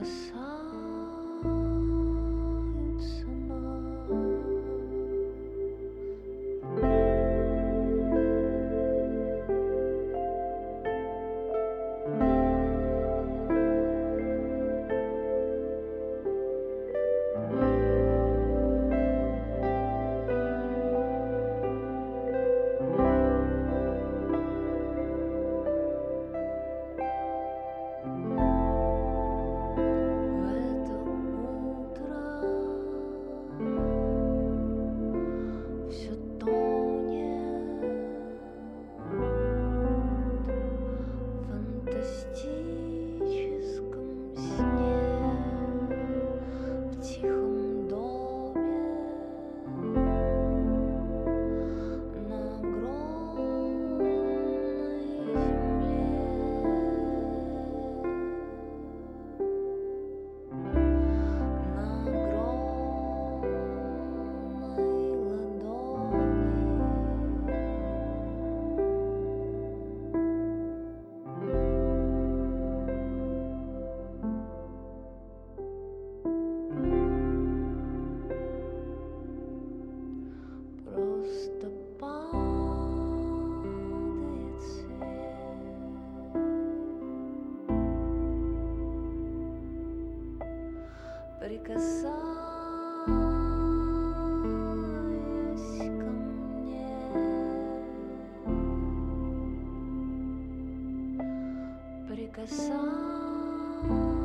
可是。Прикасаюсь ко мне. прикасаюсь.